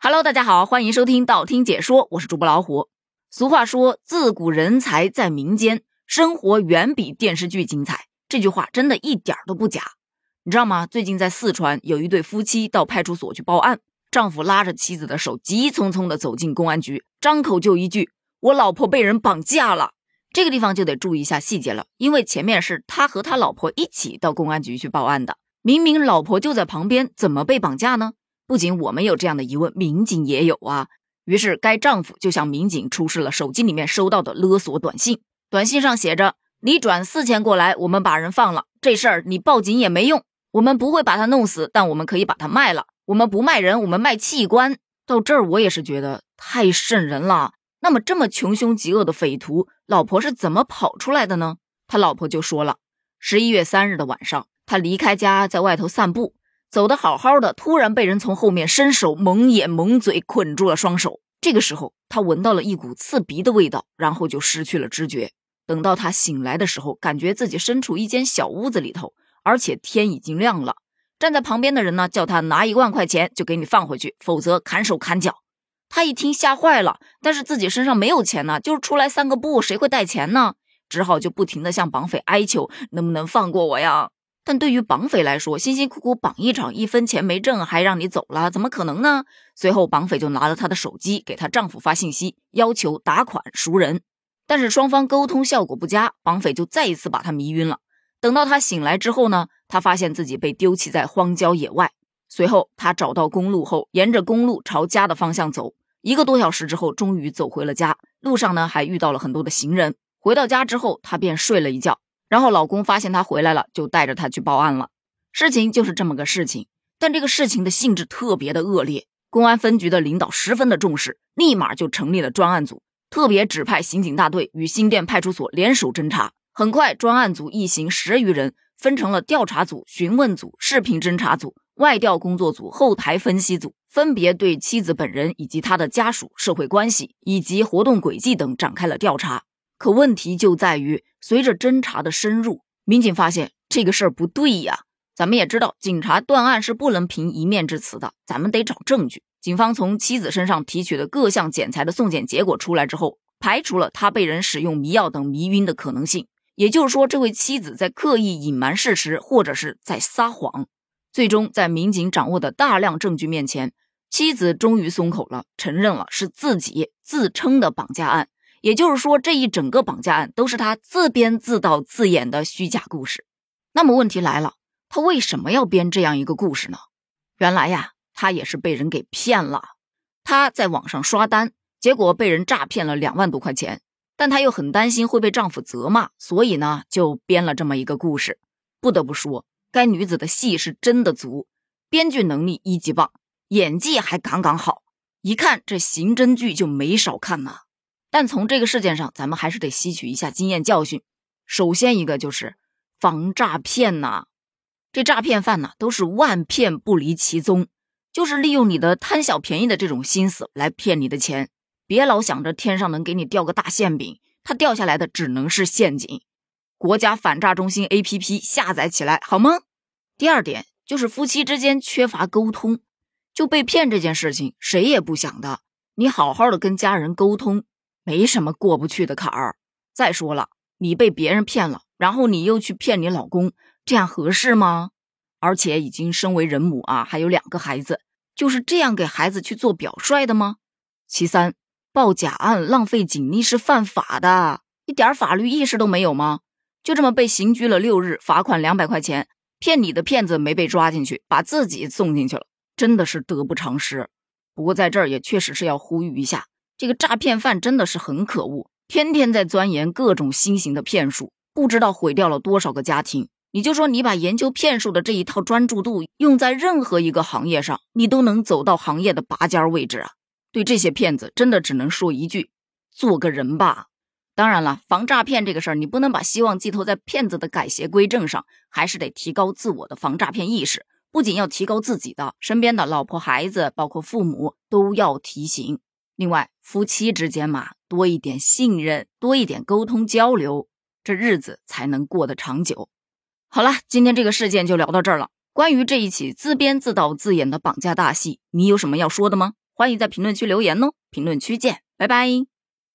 Hello，大家好，欢迎收听道听解说，我是主播老虎。俗话说，自古人才在民间，生活远比电视剧精彩。这句话真的一点都不假。你知道吗？最近在四川，有一对夫妻到派出所去报案，丈夫拉着妻子的手，急匆匆地走进公安局，张口就一句：“我老婆被人绑架了。”这个地方就得注意一下细节了，因为前面是他和他老婆一起到公安局去报案的，明明老婆就在旁边，怎么被绑架呢？不仅我们有这样的疑问，民警也有啊。于是，该丈夫就向民警出示了手机里面收到的勒索短信。短信上写着：“你转四千过来，我们把人放了。这事儿你报警也没用，我们不会把他弄死，但我们可以把他卖了。我们不卖人，我们卖器官。”到这儿，我也是觉得太瘆人了。那么，这么穷凶极恶的匪徒，老婆是怎么跑出来的呢？他老婆就说了：十一月三日的晚上，他离开家，在外头散步。走得好好的，突然被人从后面伸手蒙眼蒙嘴，捆住了双手。这个时候，他闻到了一股刺鼻的味道，然后就失去了知觉。等到他醒来的时候，感觉自己身处一间小屋子里头，而且天已经亮了。站在旁边的人呢，叫他拿一万块钱就给你放回去，否则砍手砍脚。他一听吓坏了，但是自己身上没有钱呢，就是出来散个步，谁会带钱呢？只好就不停的向绑匪哀求，能不能放过我呀？但对于绑匪来说，辛辛苦苦绑一场，一分钱没挣，还让你走了，怎么可能呢？随后，绑匪就拿了她的手机给她丈夫发信息，要求打款赎人。但是双方沟通效果不佳，绑匪就再一次把她迷晕了。等到她醒来之后呢，她发现自己被丢弃在荒郊野外。随后，她找到公路后，沿着公路朝家的方向走。一个多小时之后，终于走回了家。路上呢，还遇到了很多的行人。回到家之后，她便睡了一觉。然后老公发现她回来了，就带着她去报案了。事情就是这么个事情，但这个事情的性质特别的恶劣。公安分局的领导十分的重视，立马就成立了专案组，特别指派刑警大队与新店派出所联手侦查。很快，专案组一行十余人分成了调查组、询问组、视频侦查组、外调工作组、后台分析组，分别对妻子本人以及她的家属、社会关系以及活动轨迹等展开了调查。可问题就在于，随着侦查的深入，民警发现这个事儿不对呀。咱们也知道，警察断案是不能凭一面之词的，咱们得找证据。警方从妻子身上提取的各项检材的送检结果出来之后，排除了他被人使用迷药等迷晕的可能性。也就是说，这位妻子在刻意隐瞒事实，或者是在撒谎。最终，在民警掌握的大量证据面前，妻子终于松口了，承认了是自己自称的绑架案。也就是说，这一整个绑架案都是他自编自导自演的虚假故事。那么问题来了，他为什么要编这样一个故事呢？原来呀，他也是被人给骗了。他在网上刷单，结果被人诈骗了两万多块钱，但他又很担心会被丈夫责骂，所以呢，就编了这么一个故事。不得不说，该女子的戏是真的足，编剧能力一级棒，演技还杠杠好，一看这刑侦剧就没少看呐。但从这个事件上，咱们还是得吸取一下经验教训。首先一个就是防诈骗呐，这诈骗犯呢都是万骗不离其宗，就是利用你的贪小便宜的这种心思来骗你的钱。别老想着天上能给你掉个大馅饼，它掉下来的只能是陷阱。国家反诈中心 APP 下载起来好吗？第二点就是夫妻之间缺乏沟通，就被骗这件事情谁也不想的。你好好的跟家人沟通。没什么过不去的坎儿。再说了，你被别人骗了，然后你又去骗你老公，这样合适吗？而且已经身为人母啊，还有两个孩子，就是这样给孩子去做表率的吗？其三，报假案浪费警力是犯法的，一点法律意识都没有吗？就这么被刑拘了六日，罚款两百块钱，骗你的骗子没被抓进去，把自己送进去了，真的是得不偿失。不过在这儿也确实是要呼吁一下。这个诈骗犯真的是很可恶，天天在钻研各种新型的骗术，不知道毁掉了多少个家庭。你就说你把研究骗术的这一套专注度用在任何一个行业上，你都能走到行业的拔尖位置啊！对这些骗子，真的只能说一句：做个人吧。当然了，防诈骗这个事儿，你不能把希望寄托在骗子的改邪归正上，还是得提高自我的防诈骗意识。不仅要提高自己的，身边的老婆、孩子，包括父母都要提醒。另外，夫妻之间嘛，多一点信任，多一点沟通交流，这日子才能过得长久。好了，今天这个事件就聊到这儿了。关于这一起自编自导自演的绑架大戏，你有什么要说的吗？欢迎在评论区留言哦。评论区见，拜拜。